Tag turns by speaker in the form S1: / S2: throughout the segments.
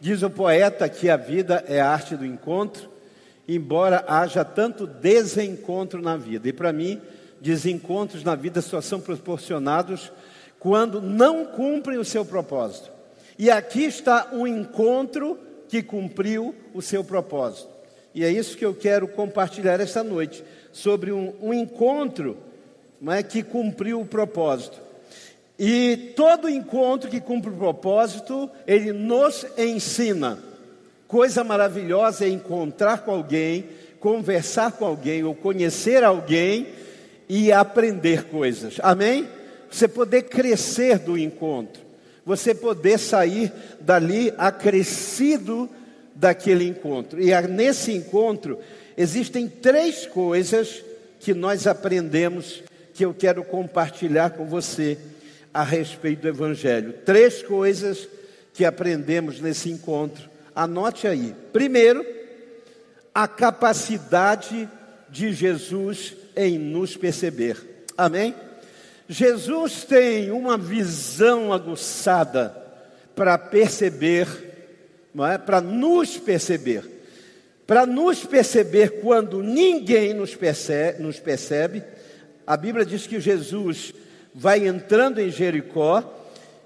S1: Diz o poeta que a vida é a arte do encontro, embora haja tanto desencontro na vida. E para mim, desencontros na vida só são proporcionados quando não cumprem o seu propósito. E aqui está um encontro que cumpriu o seu propósito. E é isso que eu quero compartilhar esta noite, sobre um, um encontro não é, que cumpriu o propósito. E todo encontro que cumpre o propósito, ele nos ensina. Coisa maravilhosa é encontrar com alguém, conversar com alguém ou conhecer alguém e aprender coisas. Amém? Você poder crescer do encontro, você poder sair dali acrescido daquele encontro. E nesse encontro existem três coisas que nós aprendemos que eu quero compartilhar com você a respeito do Evangelho. Três coisas que aprendemos nesse encontro. Anote aí. Primeiro, a capacidade de Jesus em nos perceber. Amém? Jesus tem uma visão aguçada para perceber, não é? Para nos perceber. Para nos perceber quando ninguém nos percebe, nos percebe. A Bíblia diz que Jesus vai entrando em Jericó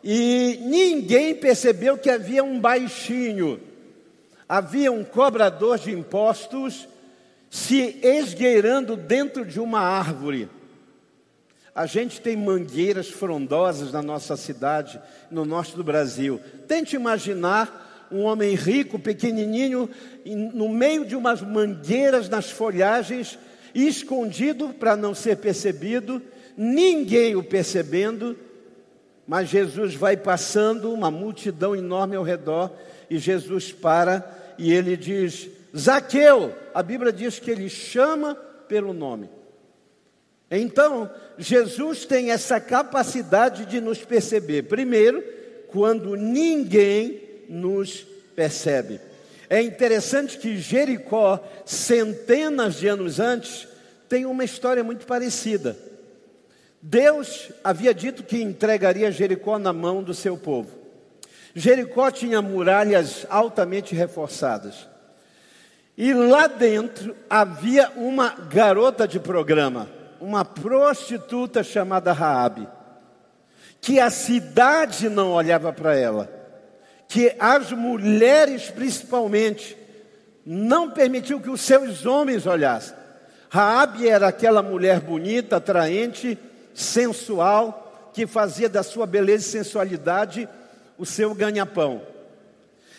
S1: e ninguém percebeu que havia um baixinho, havia um cobrador de impostos se esgueirando dentro de uma árvore. A gente tem mangueiras frondosas na nossa cidade, no norte do Brasil. Tente imaginar um homem rico, pequenininho, no meio de umas mangueiras nas folhagens, escondido para não ser percebido, ninguém o percebendo, mas Jesus vai passando, uma multidão enorme ao redor, e Jesus para e ele diz: Zaqueu, a Bíblia diz que ele chama pelo nome. Então, Jesus tem essa capacidade de nos perceber. Primeiro, quando ninguém nos percebe. É interessante que Jericó, centenas de anos antes, tem uma história muito parecida. Deus havia dito que entregaria Jericó na mão do seu povo. Jericó tinha muralhas altamente reforçadas. E lá dentro havia uma garota de programa, uma prostituta chamada Raabe, que a cidade não olhava para ela, que as mulheres principalmente não permitiu que os seus homens olhassem. Raabe era aquela mulher bonita, atraente, sensual, que fazia da sua beleza e sensualidade o seu ganha-pão.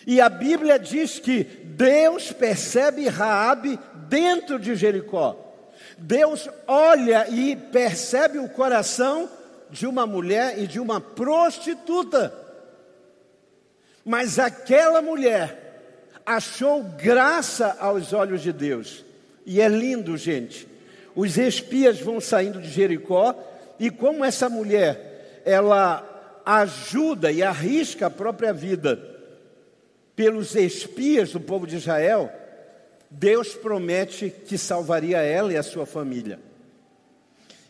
S1: E a Bíblia diz que Deus percebe Raabe dentro de Jericó. Deus olha e percebe o coração de uma mulher e de uma prostituta. Mas aquela mulher achou graça aos olhos de Deus. E é lindo, gente. Os espias vão saindo de Jericó e como essa mulher, ela ajuda e arrisca a própria vida pelos espias do povo de Israel, Deus promete que salvaria ela e a sua família.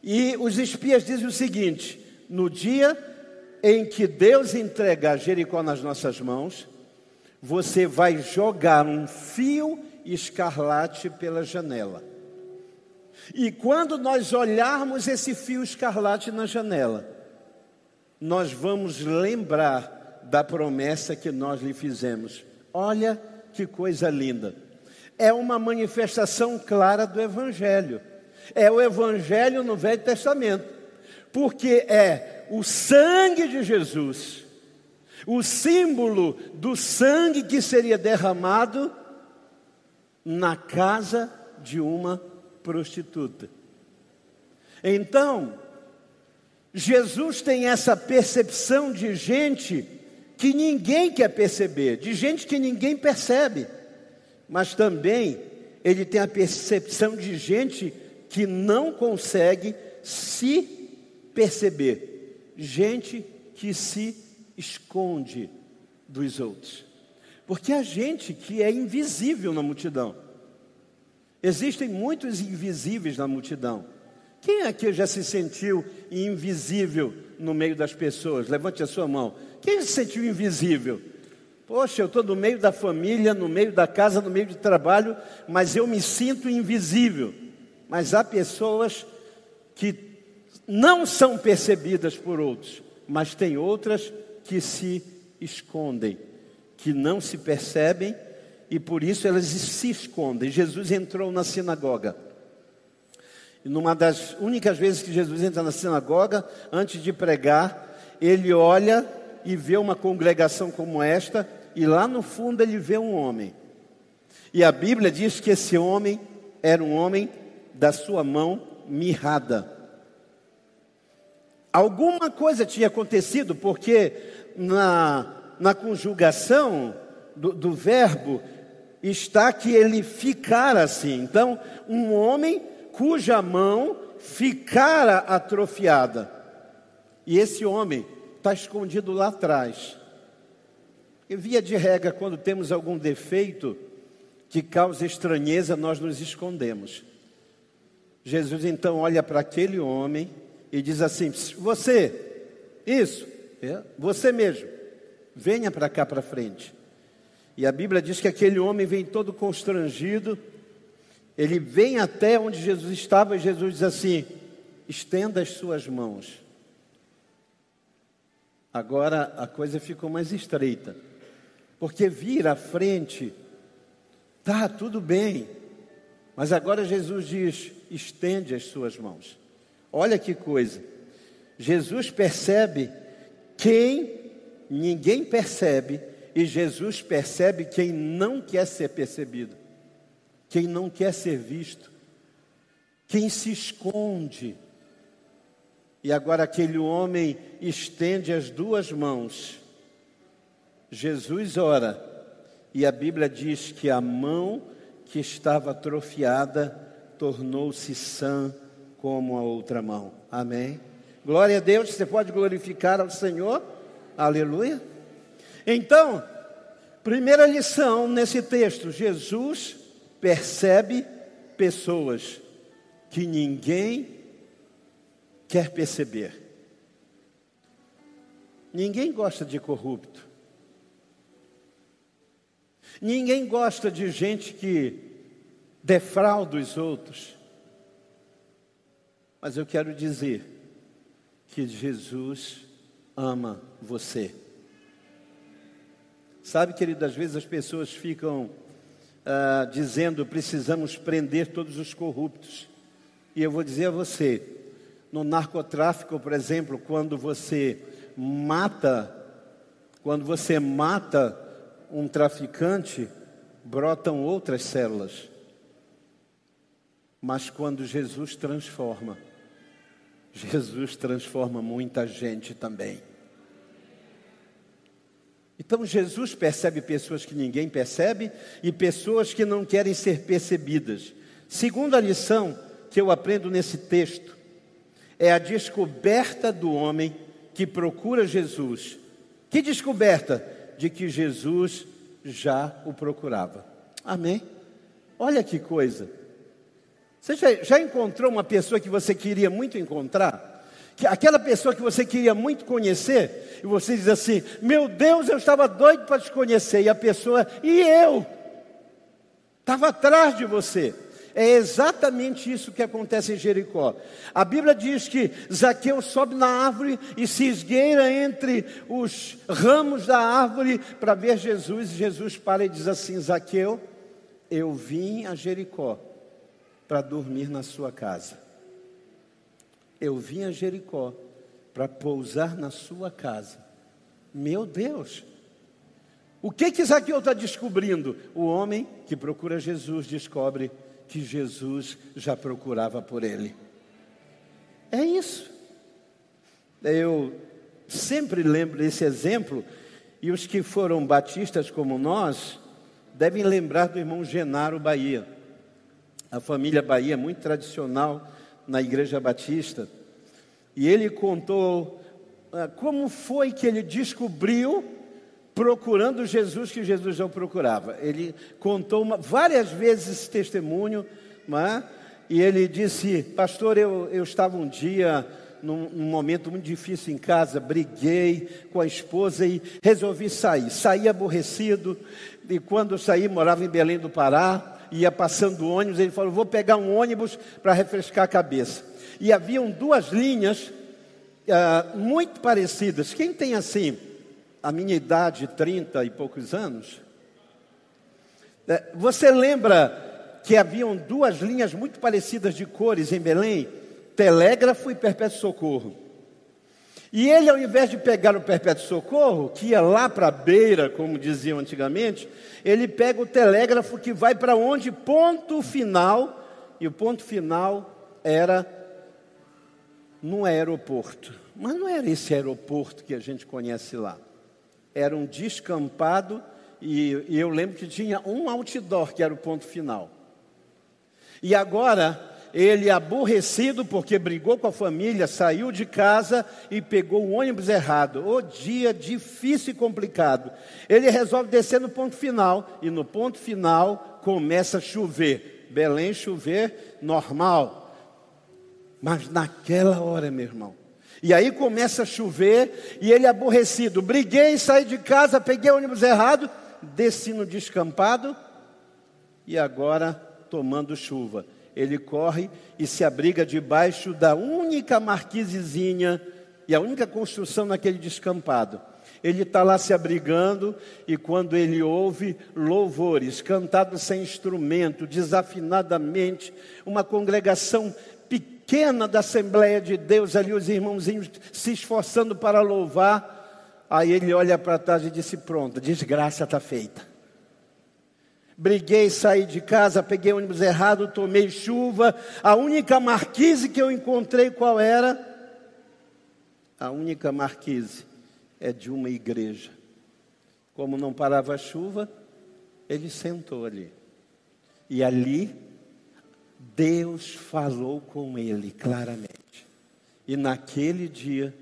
S1: E os espias dizem o seguinte: no dia em que Deus entregar Jericó nas nossas mãos, você vai jogar um fio escarlate pela janela. E quando nós olharmos esse fio escarlate na janela, nós vamos lembrar da promessa que nós lhe fizemos. Olha que coisa linda. É uma manifestação clara do Evangelho. É o Evangelho no Velho Testamento. Porque é o sangue de Jesus, o símbolo do sangue que seria derramado na casa de uma prostituta. Então, Jesus tem essa percepção de gente que ninguém quer perceber, de gente que ninguém percebe, mas também ele tem a percepção de gente que não consegue se perceber, gente que se esconde dos outros. Porque a gente que é invisível na multidão. Existem muitos invisíveis na multidão. Quem aqui já se sentiu invisível no meio das pessoas? Levante a sua mão. Quem se sentiu invisível? Poxa, eu estou no meio da família, no meio da casa, no meio do trabalho, mas eu me sinto invisível. Mas há pessoas que não são percebidas por outros, mas tem outras que se escondem, que não se percebem e por isso elas se escondem. Jesus entrou na sinagoga. E numa das únicas vezes que Jesus entra na sinagoga, antes de pregar, ele olha e vê uma congregação como esta, e lá no fundo ele vê um homem. E a Bíblia diz que esse homem era um homem da sua mão mirrada. Alguma coisa tinha acontecido, porque na, na conjugação do, do verbo está que ele ficara assim. Então, um homem cuja mão ficara atrofiada. E esse homem está escondido lá atrás. E via de regra, quando temos algum defeito que causa estranheza, nós nos escondemos. Jesus então olha para aquele homem e diz assim: Você, isso, é, você mesmo, venha para cá para frente. E a Bíblia diz que aquele homem vem todo constrangido, ele vem até onde Jesus estava e Jesus diz assim: estenda as suas mãos. Agora a coisa ficou mais estreita, porque vir à frente, tá tudo bem, mas agora Jesus diz: estende as suas mãos. Olha que coisa, Jesus percebe quem ninguém percebe e Jesus percebe quem não quer ser percebido, quem não quer ser visto, quem se esconde. E agora aquele homem estende as duas mãos. Jesus ora, e a Bíblia diz que a mão que estava atrofiada tornou-se sã como a outra mão. Amém. Glória a Deus, você pode glorificar ao Senhor. Aleluia. Então, primeira lição nesse texto: Jesus percebe pessoas que ninguém quer perceber. Ninguém gosta de corrupto. Ninguém gosta de gente que defrauda os outros. Mas eu quero dizer que Jesus ama você. Sabe, querido, às vezes as pessoas ficam uh, dizendo precisamos prender todos os corruptos. E eu vou dizer a você, no narcotráfico, por exemplo, quando você mata, quando você mata um traficante, brotam outras células. Mas quando Jesus transforma, Jesus transforma muita gente também. Então Jesus percebe pessoas que ninguém percebe e pessoas que não querem ser percebidas. Segunda lição que eu aprendo nesse texto é a descoberta do homem que procura Jesus. Que descoberta? De que Jesus já o procurava. Amém? Olha que coisa. Você já, já encontrou uma pessoa que você queria muito encontrar? Que aquela pessoa que você queria muito conhecer, e você diz assim: Meu Deus, eu estava doido para te conhecer, e a pessoa, e eu, estava atrás de você. É exatamente isso que acontece em Jericó. A Bíblia diz que Zaqueu sobe na árvore e se esgueira entre os ramos da árvore para ver Jesus. E Jesus para e diz assim: Zaqueu, eu vim a Jericó para dormir na sua casa. Eu vim a Jericó para pousar na sua casa. Meu Deus! O que que Zaqueu está descobrindo? O homem que procura Jesus descobre que Jesus já procurava por ele. É isso. Eu sempre lembro desse exemplo, e os que foram batistas como nós devem lembrar do irmão Genaro Bahia. A família Bahia é muito tradicional na Igreja Batista, e ele contou ah, como foi que ele descobriu, procurando Jesus, que Jesus não procurava. Ele contou uma, várias vezes esse testemunho, é? e ele disse: Pastor, eu, eu estava um dia num, num, momento muito difícil em casa, briguei com a esposa e resolvi sair. Saí aborrecido, e quando saí, morava em Belém do Pará, ia passando ônibus, ele falou: Vou pegar um ônibus para refrescar a cabeça. E haviam duas linhas uh, muito parecidas. Quem tem assim, a minha idade, 30 e poucos anos, uh, você lembra que haviam duas linhas muito parecidas de cores em Belém? Telégrafo e Perpétuo Socorro. E ele, ao invés de pegar o perpétuo socorro, que ia lá para a beira, como diziam antigamente, ele pega o telégrafo que vai para onde? Ponto final. E o ponto final era num aeroporto. Mas não era esse aeroporto que a gente conhece lá. Era um descampado e, e eu lembro que tinha um outdoor que era o ponto final. E agora ele aborrecido porque brigou com a família, saiu de casa e pegou o ônibus errado. O dia difícil e complicado. Ele resolve descer no ponto final e no ponto final começa a chover. Belém chover normal. Mas naquela hora, meu irmão, e aí começa a chover e ele aborrecido. Briguei, saí de casa, peguei o ônibus errado, desci no descampado e agora tomando chuva. Ele corre e se abriga debaixo da única marquisezinha e a única construção naquele descampado. Ele está lá se abrigando e quando ele ouve louvores cantados sem instrumento, desafinadamente, uma congregação pequena da Assembleia de Deus, ali os irmãozinhos se esforçando para louvar. Aí ele olha para trás e disse: Pronto, desgraça está feita. Briguei, saí de casa, peguei ônibus errado, tomei chuva. A única marquise que eu encontrei, qual era? A única marquise é de uma igreja. Como não parava a chuva, ele sentou ali. E ali Deus falou com ele claramente. E naquele dia,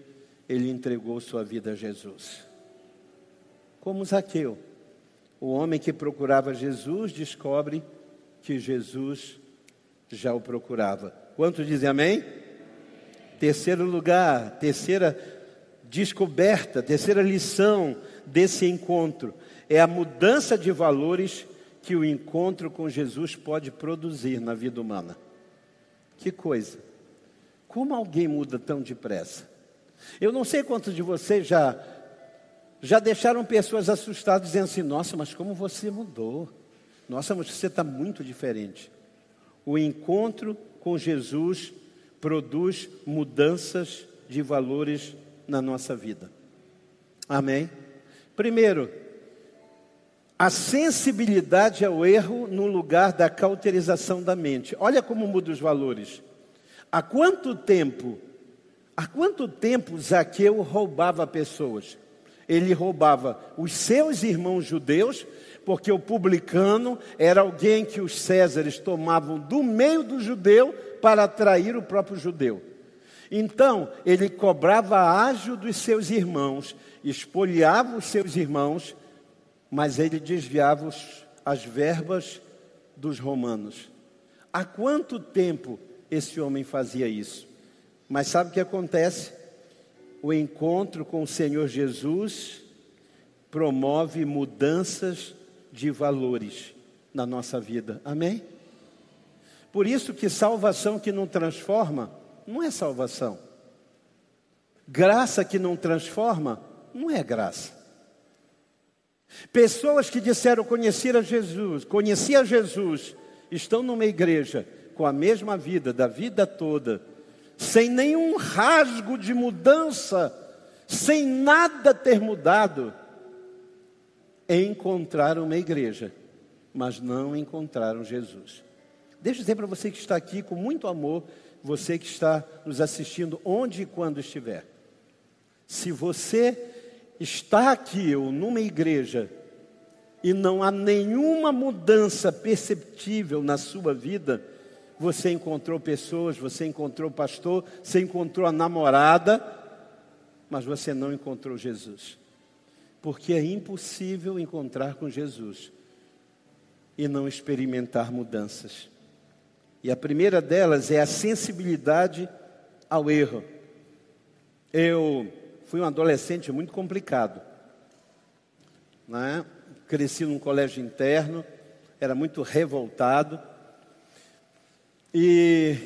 S1: ele entregou sua vida a Jesus. Como Zaqueu, o homem que procurava Jesus descobre que Jesus já o procurava. Quantos dizem amém? Terceiro lugar, terceira descoberta, terceira lição desse encontro é a mudança de valores que o encontro com Jesus pode produzir na vida humana. Que coisa! Como alguém muda tão depressa? Eu não sei quantos de vocês já já deixaram pessoas assustadas dizendo assim: Nossa, mas como você mudou? Nossa, mas você está muito diferente. O encontro com Jesus produz mudanças de valores na nossa vida. Amém? Primeiro, a sensibilidade ao erro no lugar da cauterização da mente. Olha como muda os valores. Há quanto tempo, há quanto tempo Zaqueu roubava pessoas? Ele roubava os seus irmãos judeus, porque o publicano era alguém que os césares tomavam do meio do judeu para atrair o próprio judeu. Então, ele cobrava ágio dos seus irmãos, espoliava os seus irmãos mas ele desviava as verbas dos romanos. Há quanto tempo esse homem fazia isso? Mas sabe o que acontece? O encontro com o Senhor Jesus promove mudanças de valores na nossa vida. Amém? Por isso que salvação que não transforma não é salvação. Graça que não transforma não é graça. Pessoas que disseram conhecer a Jesus, conhecia Jesus, estão numa igreja com a mesma vida, da vida toda, sem nenhum rasgo de mudança, sem nada ter mudado, encontraram uma igreja, mas não encontraram Jesus. Deixa eu dizer para você que está aqui com muito amor, você que está nos assistindo onde e quando estiver. Se você está aqui ou numa igreja e não há nenhuma mudança perceptível na sua vida, você encontrou pessoas, você encontrou pastor, você encontrou a namorada, mas você não encontrou Jesus. Porque é impossível encontrar com Jesus e não experimentar mudanças. E a primeira delas é a sensibilidade ao erro. Eu fui um adolescente muito complicado. Né? Cresci num colégio interno, era muito revoltado. E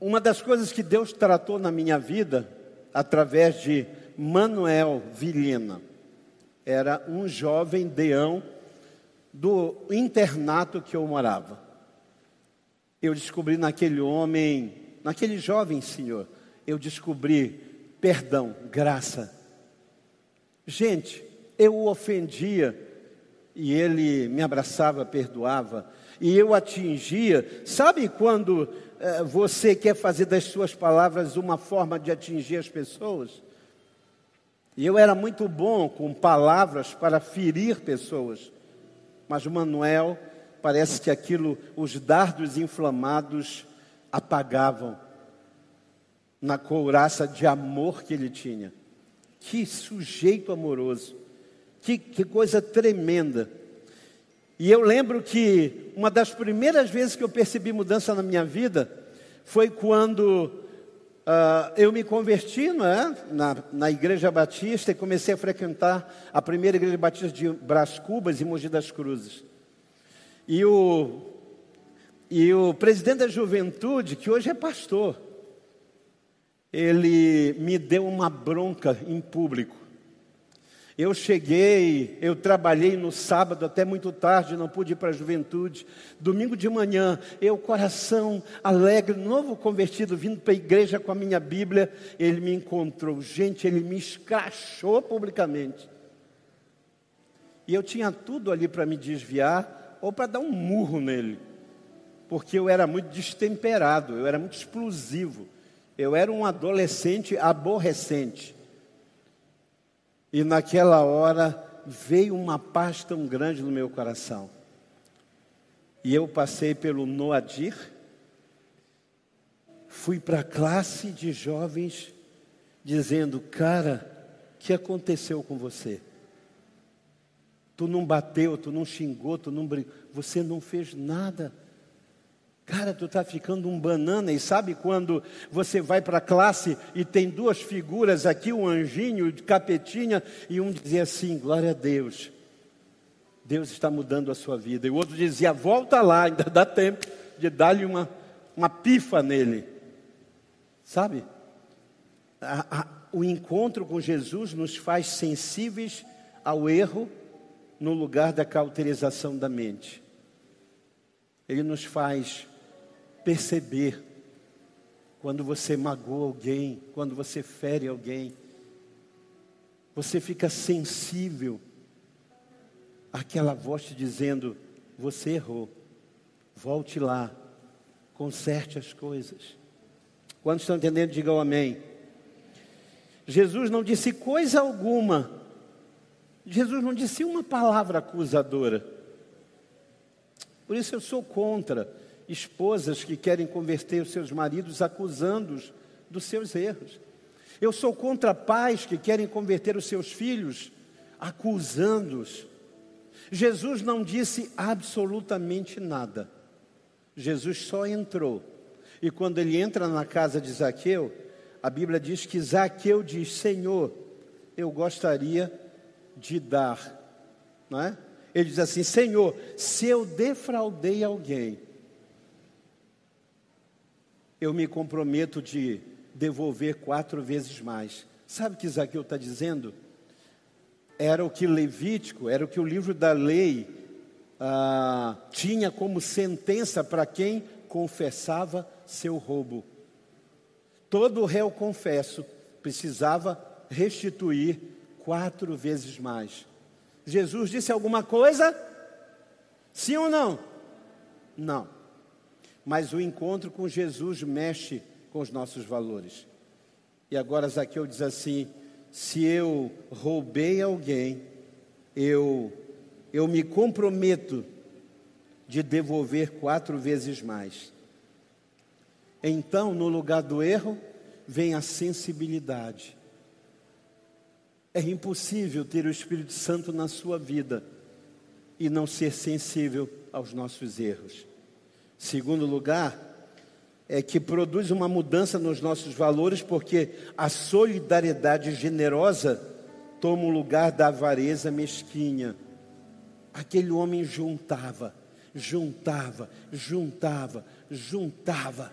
S1: uma das coisas que Deus tratou na minha vida, através de Manuel Vilhena, era um jovem deão do internato que eu morava. Eu descobri naquele homem, naquele jovem senhor, eu descobri perdão, graça. Gente, eu o ofendia e ele me abraçava, perdoava, e eu atingia. Sabe quando eh, você quer fazer das suas palavras uma forma de atingir as pessoas? E eu era muito bom com palavras para ferir pessoas, mas Manuel parece que aquilo, os dardos inflamados apagavam na couraça de amor que ele tinha. Que sujeito amoroso, que, que coisa tremenda. E eu lembro que uma das primeiras vezes que eu percebi mudança na minha vida foi quando uh, eu me converti é? na, na Igreja Batista e comecei a frequentar a primeira Igreja Batista de Brás Cubas e Mogi das Cruzes. E o, e o presidente da juventude, que hoje é pastor, ele me deu uma bronca em público. Eu cheguei, eu trabalhei no sábado até muito tarde, não pude ir para a juventude. Domingo de manhã, eu, coração alegre, novo convertido, vindo para a igreja com a minha Bíblia, ele me encontrou. Gente, ele me escrachou publicamente. E eu tinha tudo ali para me desviar ou para dar um murro nele, porque eu era muito destemperado, eu era muito explosivo. Eu era um adolescente aborrecente. E naquela hora veio uma paz tão grande no meu coração. E eu passei pelo Noadir, fui para a classe de jovens dizendo: Cara, o que aconteceu com você? Tu não bateu, tu não xingou, tu não brigou, você não fez nada. Cara, tu está ficando um banana. E sabe quando você vai para a classe e tem duas figuras aqui, um anjinho de capetinha, e um dizia assim: Glória a Deus, Deus está mudando a sua vida. E o outro dizia: Volta lá, ainda dá tempo de dar-lhe uma, uma pifa nele. Sabe? A, a, o encontro com Jesus nos faz sensíveis ao erro no lugar da cauterização da mente. Ele nos faz perceber quando você magoa alguém, quando você fere alguém. Você fica sensível àquela voz te dizendo: você errou, volte lá, conserte as coisas. Quantos estão entendendo, digam amém. Jesus não disse coisa alguma, Jesus não disse uma palavra acusadora. Por isso eu sou contra esposas que querem converter os seus maridos acusando-os dos seus erros. Eu sou contra pais que querem converter os seus filhos acusando-os. Jesus não disse absolutamente nada. Jesus só entrou. E quando ele entra na casa de Zaqueu, a Bíblia diz que Zaqueu diz: Senhor, eu gostaria de dar. Não é? Ele diz assim: Senhor, se eu defraudei alguém, eu me comprometo de devolver quatro vezes mais. Sabe o que Zaqueu está dizendo? Era o que Levítico, era o que o livro da lei ah, tinha como sentença para quem confessava seu roubo. Todo réu confesso precisava restituir quatro vezes mais. Jesus disse alguma coisa? Sim ou não? Não mas o encontro com Jesus mexe com os nossos valores. E agora Zaqueu diz assim: se eu roubei alguém, eu, eu me comprometo de devolver quatro vezes mais. Então, no lugar do erro, vem a sensibilidade. É impossível ter o Espírito Santo na sua vida e não ser sensível aos nossos erros. Segundo lugar, é, que produz uma mudança nos nossos valores, porque a solidariedade generosa toma o lugar da avareza mesquinha. Aquele homem juntava, juntava, juntava, juntava.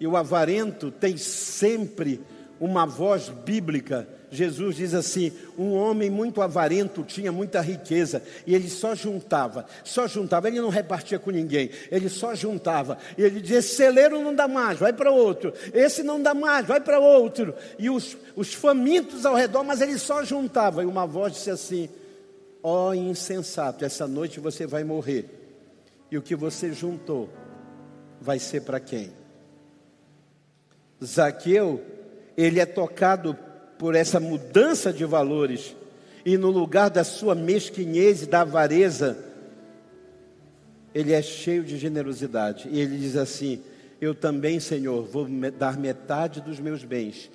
S1: E o avarento tem sempre uma voz bíblica Jesus diz assim: um homem muito avarento tinha muita riqueza e ele só juntava, só juntava, ele não repartia com ninguém, ele só juntava. E ele dizia: esse celeiro não dá mais, vai para outro, esse não dá mais, vai para outro. E os, os famintos ao redor, mas ele só juntava. E uma voz disse assim: ó oh, insensato, essa noite você vai morrer, e o que você juntou vai ser para quem? Zaqueu, ele é tocado por essa mudança de valores e no lugar da sua mesquinhez e da avareza, ele é cheio de generosidade. E ele diz assim: Eu também, Senhor, vou dar metade dos meus bens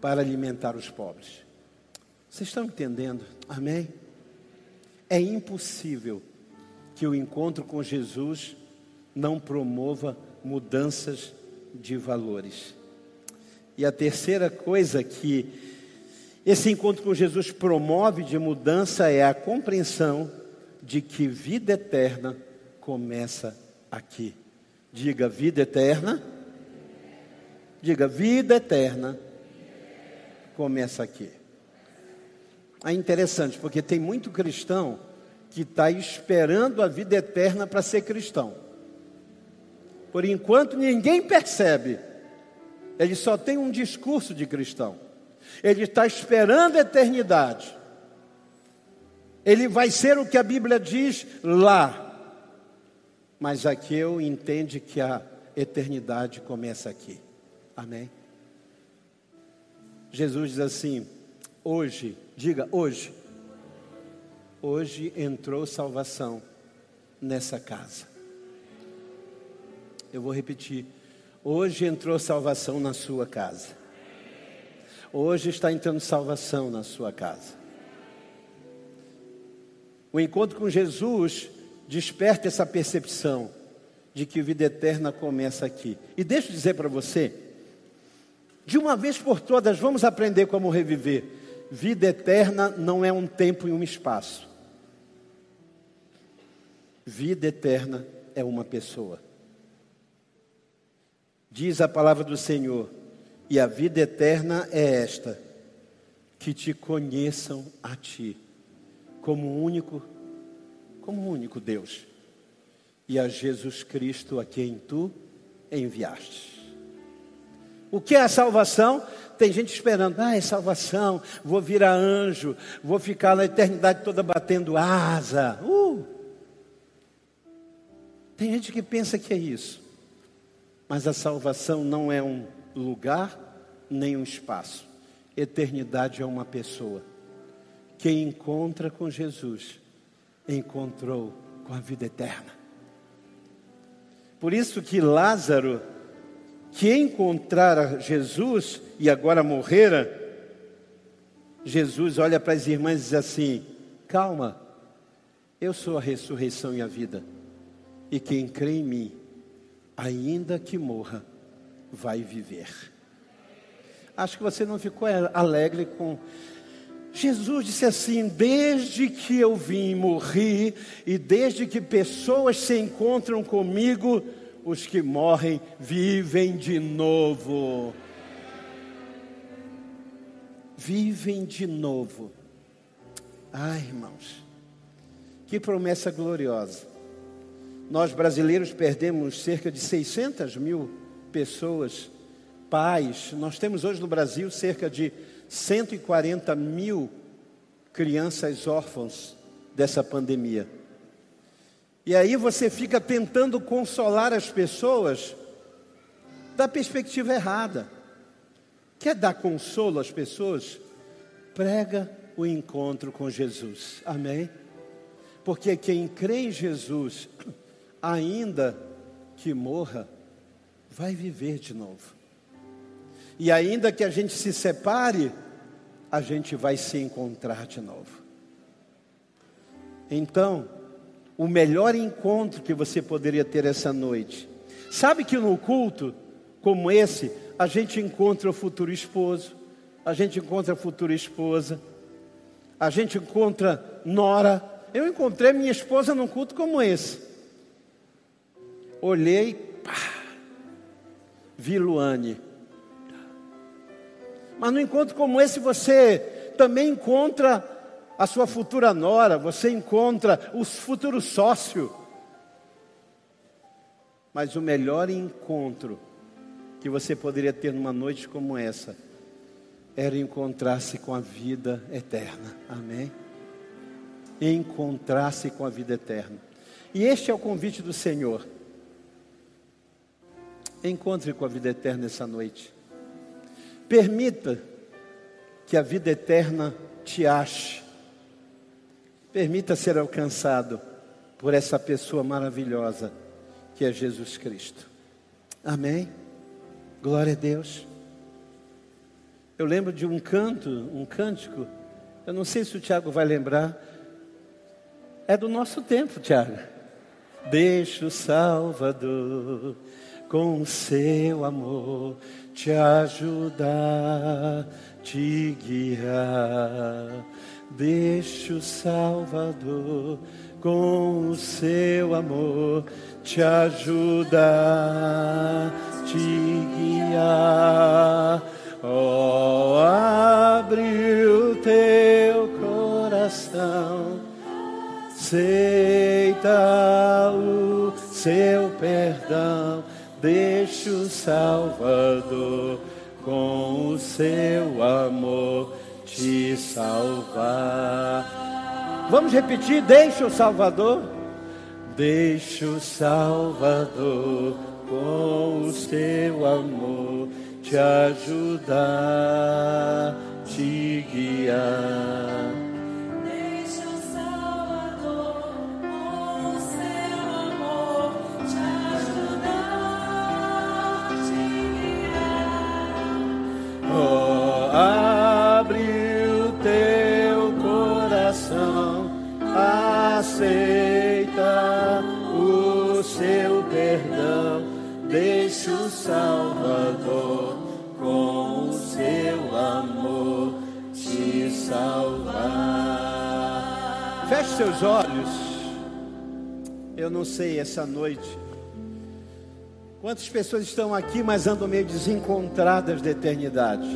S1: para alimentar os pobres. Vocês estão entendendo? Amém? É impossível que o encontro com Jesus não promova mudanças de valores. E a terceira coisa que esse encontro com Jesus promove de mudança é a compreensão de que vida eterna começa aqui. Diga vida eterna. Diga vida eterna começa aqui. É interessante, porque tem muito cristão que está esperando a vida eterna para ser cristão. Por enquanto, ninguém percebe ele só tem um discurso de cristão. Ele está esperando a eternidade. Ele vai ser o que a Bíblia diz lá. Mas aqui eu entende que a eternidade começa aqui. Amém? Jesus diz assim: hoje, diga hoje, hoje entrou salvação nessa casa. Eu vou repetir. Hoje entrou salvação na sua casa. Hoje está entrando salvação na sua casa. O encontro com Jesus desperta essa percepção de que vida eterna começa aqui. E deixa eu dizer para você, de uma vez por todas, vamos aprender como reviver. Vida eterna não é um tempo e um espaço. Vida eterna é uma pessoa. Diz a palavra do Senhor: e a vida eterna é esta, que te conheçam a ti, como único, como único Deus, e a Jesus Cristo a quem tu enviaste. O que é a salvação? Tem gente esperando, ah, é salvação, vou virar anjo, vou ficar na eternidade toda batendo asa. Uh! Tem gente que pensa que é isso. Mas a salvação não é um lugar nem um espaço. Eternidade é uma pessoa. Quem encontra com Jesus, encontrou com a vida eterna. Por isso que Lázaro, que encontrara Jesus e agora morrera, Jesus olha para as irmãs e diz assim: Calma, eu sou a ressurreição e a vida, e quem crê em mim, ainda que morra, vai viver. Acho que você não ficou alegre com. Jesus disse assim: desde que eu vim, morri, e desde que pessoas se encontram comigo, os que morrem vivem de novo. Vivem de novo. Ai, irmãos, que promessa gloriosa. Nós brasileiros perdemos cerca de 600 mil pessoas, pais. Nós temos hoje no Brasil cerca de 140 mil crianças órfãos dessa pandemia. E aí você fica tentando consolar as pessoas da perspectiva errada. Quer dar consolo às pessoas? Prega o encontro com Jesus. Amém? Porque quem crê em Jesus ainda que morra, vai viver de novo. E ainda que a gente se separe, a gente vai se encontrar de novo. Então, o melhor encontro que você poderia ter essa noite. Sabe que no culto como esse, a gente encontra o futuro esposo, a gente encontra a futura esposa, a gente encontra nora. Eu encontrei minha esposa num culto como esse. Olhei, pá, vi Luane. Mas no encontro como esse você também encontra a sua futura nora, você encontra o futuro sócio. Mas o melhor encontro que você poderia ter numa noite como essa era encontrar-se com a vida eterna. Amém? Encontrar-se com a vida eterna. E este é o convite do Senhor. Encontre com a vida eterna essa noite. Permita que a vida eterna te ache. Permita ser alcançado por essa pessoa maravilhosa que é Jesus Cristo. Amém? Glória a Deus. Eu lembro de um canto, um cântico, eu não sei se o Tiago vai lembrar, é do nosso tempo, Tiago. Deixa o Salvador com o seu amor te ajudar, te guiar. Deixa o Salvador com o seu amor te ajudar, te guiar. Oh, abre o teu coração, aceita o seu perdão Deixa o Salvador com o seu amor te salvar. Vamos repetir: deixa o Salvador. Deixa o Salvador com o seu amor te ajudar, te guiar. Aceita o seu perdão, deixa o Salvador com o seu amor te salvar. Feche seus olhos. Eu não sei essa noite. Quantas pessoas estão aqui, mas andam meio desencontradas da eternidade?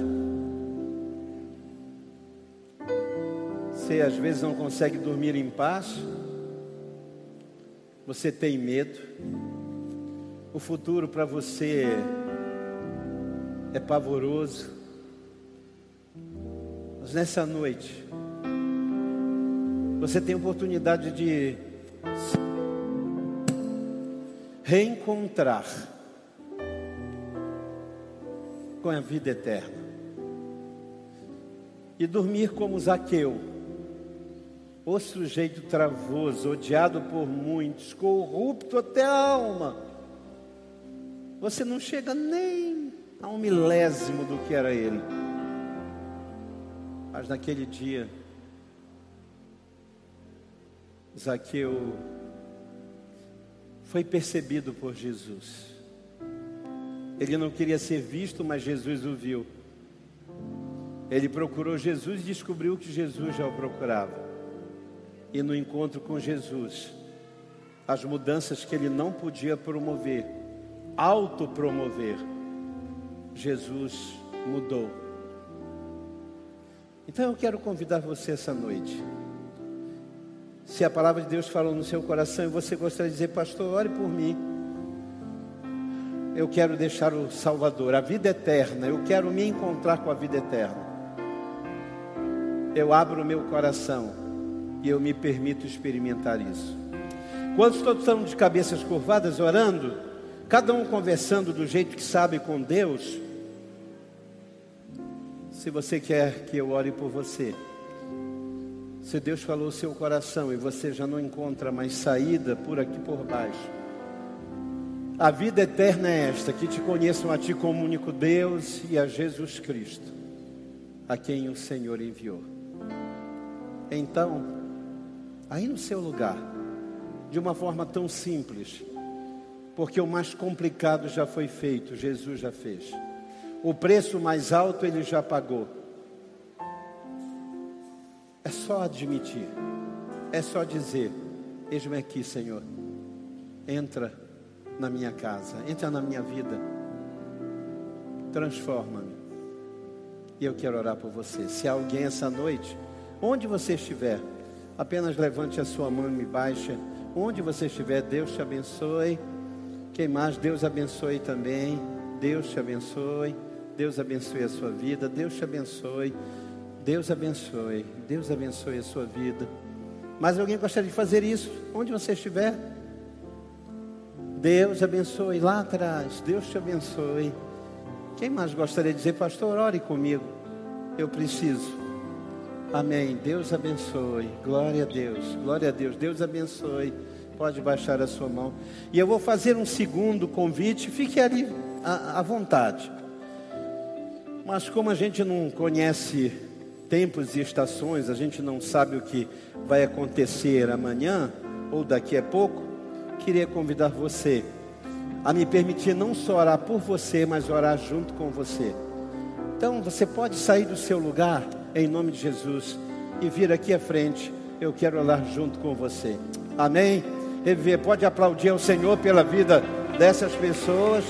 S1: Você às vezes não consegue dormir em paz? Você tem medo, o futuro para você é pavoroso, mas nessa noite, você tem oportunidade de reencontrar com a vida eterna e dormir como Zaqueu o sujeito travoso, odiado por muitos, corrupto até a alma. Você não chega nem a um milésimo do que era ele. Mas naquele dia, Zaqueu foi percebido por Jesus. Ele não queria ser visto, mas Jesus o viu. Ele procurou Jesus e descobriu que Jesus já o procurava e no encontro com Jesus, as mudanças que ele não podia promover, autopromover, Jesus mudou. Então eu quero convidar você essa noite. Se a palavra de Deus falou no seu coração e você gostaria de dizer, pastor, ore por mim. Eu quero deixar o Salvador, a vida eterna. Eu quero me encontrar com a vida eterna. Eu abro o meu coração e eu me permito experimentar isso. Quando todos estão de cabeças curvadas orando, cada um conversando do jeito que sabe com Deus, se você quer que eu ore por você, se Deus falou o seu coração e você já não encontra mais saída por aqui por baixo, a vida eterna é esta: que te conheçam a Ti como único Deus e a Jesus Cristo, a quem o Senhor enviou. Então, aí no seu lugar, de uma forma tão simples, porque o mais complicado já foi feito, Jesus já fez. O preço mais alto ele já pagou. É só admitir, é só dizer: Eis-me aqui, Senhor. Entra na minha casa, entra na minha vida, transforma-me. E eu quero orar por você. Se há alguém essa noite, onde você estiver, apenas levante a sua mão e me baixe. Onde você estiver, Deus te abençoe. Quem mais? Deus abençoe também. Deus te abençoe. Deus abençoe a sua vida. Deus te abençoe. Deus abençoe. Deus abençoe a sua vida. Mas alguém gostaria de fazer isso? Onde você estiver? Deus abençoe lá atrás. Deus te abençoe. Quem mais gostaria de dizer, pastor, ore comigo? Eu preciso. Amém. Deus abençoe. Glória a Deus. Glória a Deus. Deus abençoe. Pode baixar a sua mão. E eu vou fazer um segundo convite. Fique ali à, à vontade. Mas como a gente não conhece tempos e estações, a gente não sabe o que vai acontecer amanhã ou daqui a pouco, queria convidar você a me permitir não só orar por você, mas orar junto com você. Então você pode sair do seu lugar em nome de Jesus e vir aqui à frente. Eu quero orar junto com você. Amém? Reviver, pode aplaudir ao Senhor pela vida dessas pessoas.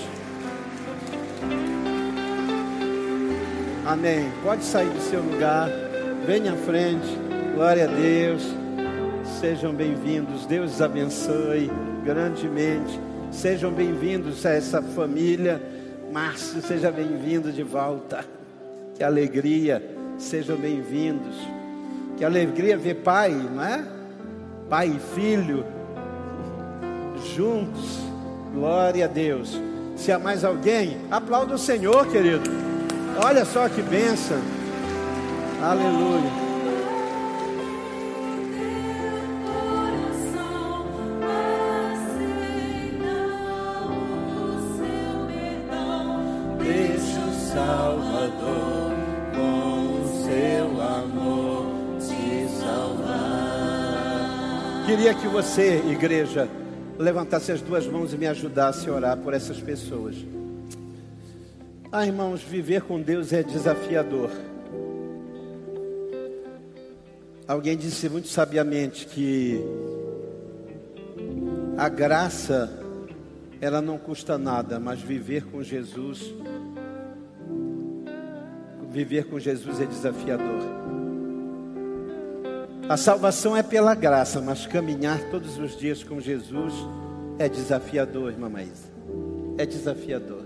S1: Amém. Pode sair do seu lugar. Venha à frente. Glória a Deus. Sejam bem-vindos. Deus abençoe grandemente. Sejam bem-vindos a essa família. Márcio, seja bem-vindo de volta. Que alegria. Sejam bem-vindos. Que alegria ver pai, não é? Pai e filho juntos. Glória a Deus. Se há mais alguém, aplauda o Senhor, querido. Olha só que bênção. Aleluia. Você, igreja, levantasse as duas mãos e me ajudasse a orar por essas pessoas. Ah, irmãos, viver com Deus é desafiador. Alguém disse muito sabiamente que a graça ela não custa nada, mas viver com Jesus viver com Jesus é desafiador. A salvação é pela graça, mas caminhar todos os dias com Jesus é desafiador, irmã Maísa. É desafiador.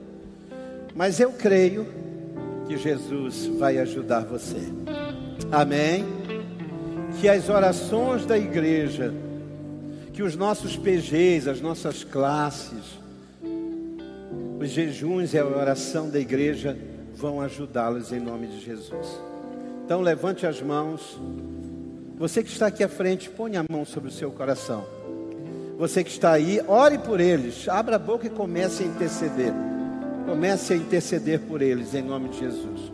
S1: Mas eu creio que Jesus vai ajudar você. Amém? Que as orações da igreja, que os nossos PGs, as nossas classes, os jejuns e a oração da igreja vão ajudá-los em nome de Jesus. Então levante as mãos. Você que está aqui à frente, ponha a mão sobre o seu coração. Você que está aí, ore por eles. Abra a boca e comece a interceder. Comece a interceder por eles em nome de Jesus.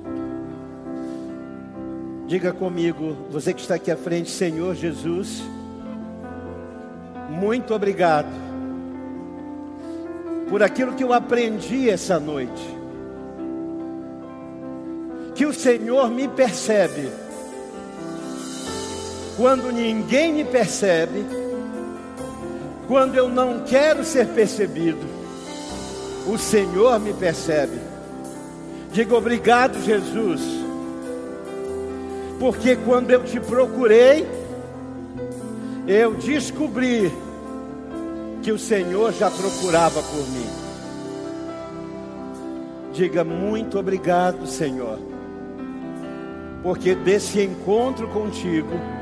S1: Diga comigo, você que está aqui à frente, Senhor Jesus, muito obrigado por aquilo que eu aprendi essa noite. Que o Senhor me percebe quando ninguém me percebe, quando eu não quero ser percebido o Senhor me percebe. Diga obrigado, Jesus, porque quando eu te procurei, eu descobri que o Senhor já procurava por mim. Diga muito obrigado, Senhor, porque desse encontro contigo,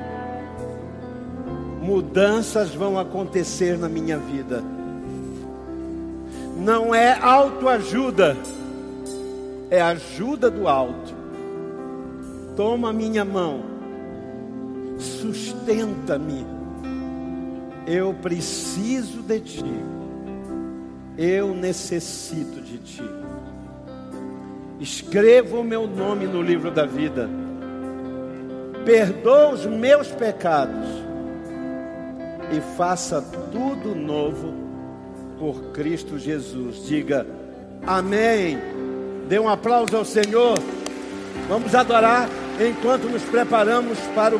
S1: mudanças vão acontecer na minha vida não é autoajuda, é ajuda do alto. Toma minha mão, sustenta-me. Eu preciso de ti, eu necessito de ti. Escreva o meu nome no livro da vida, perdoa os meus pecados, e faça tudo novo por Cristo Jesus. Diga amém. Dê um aplauso ao Senhor. Vamos adorar enquanto nos preparamos para o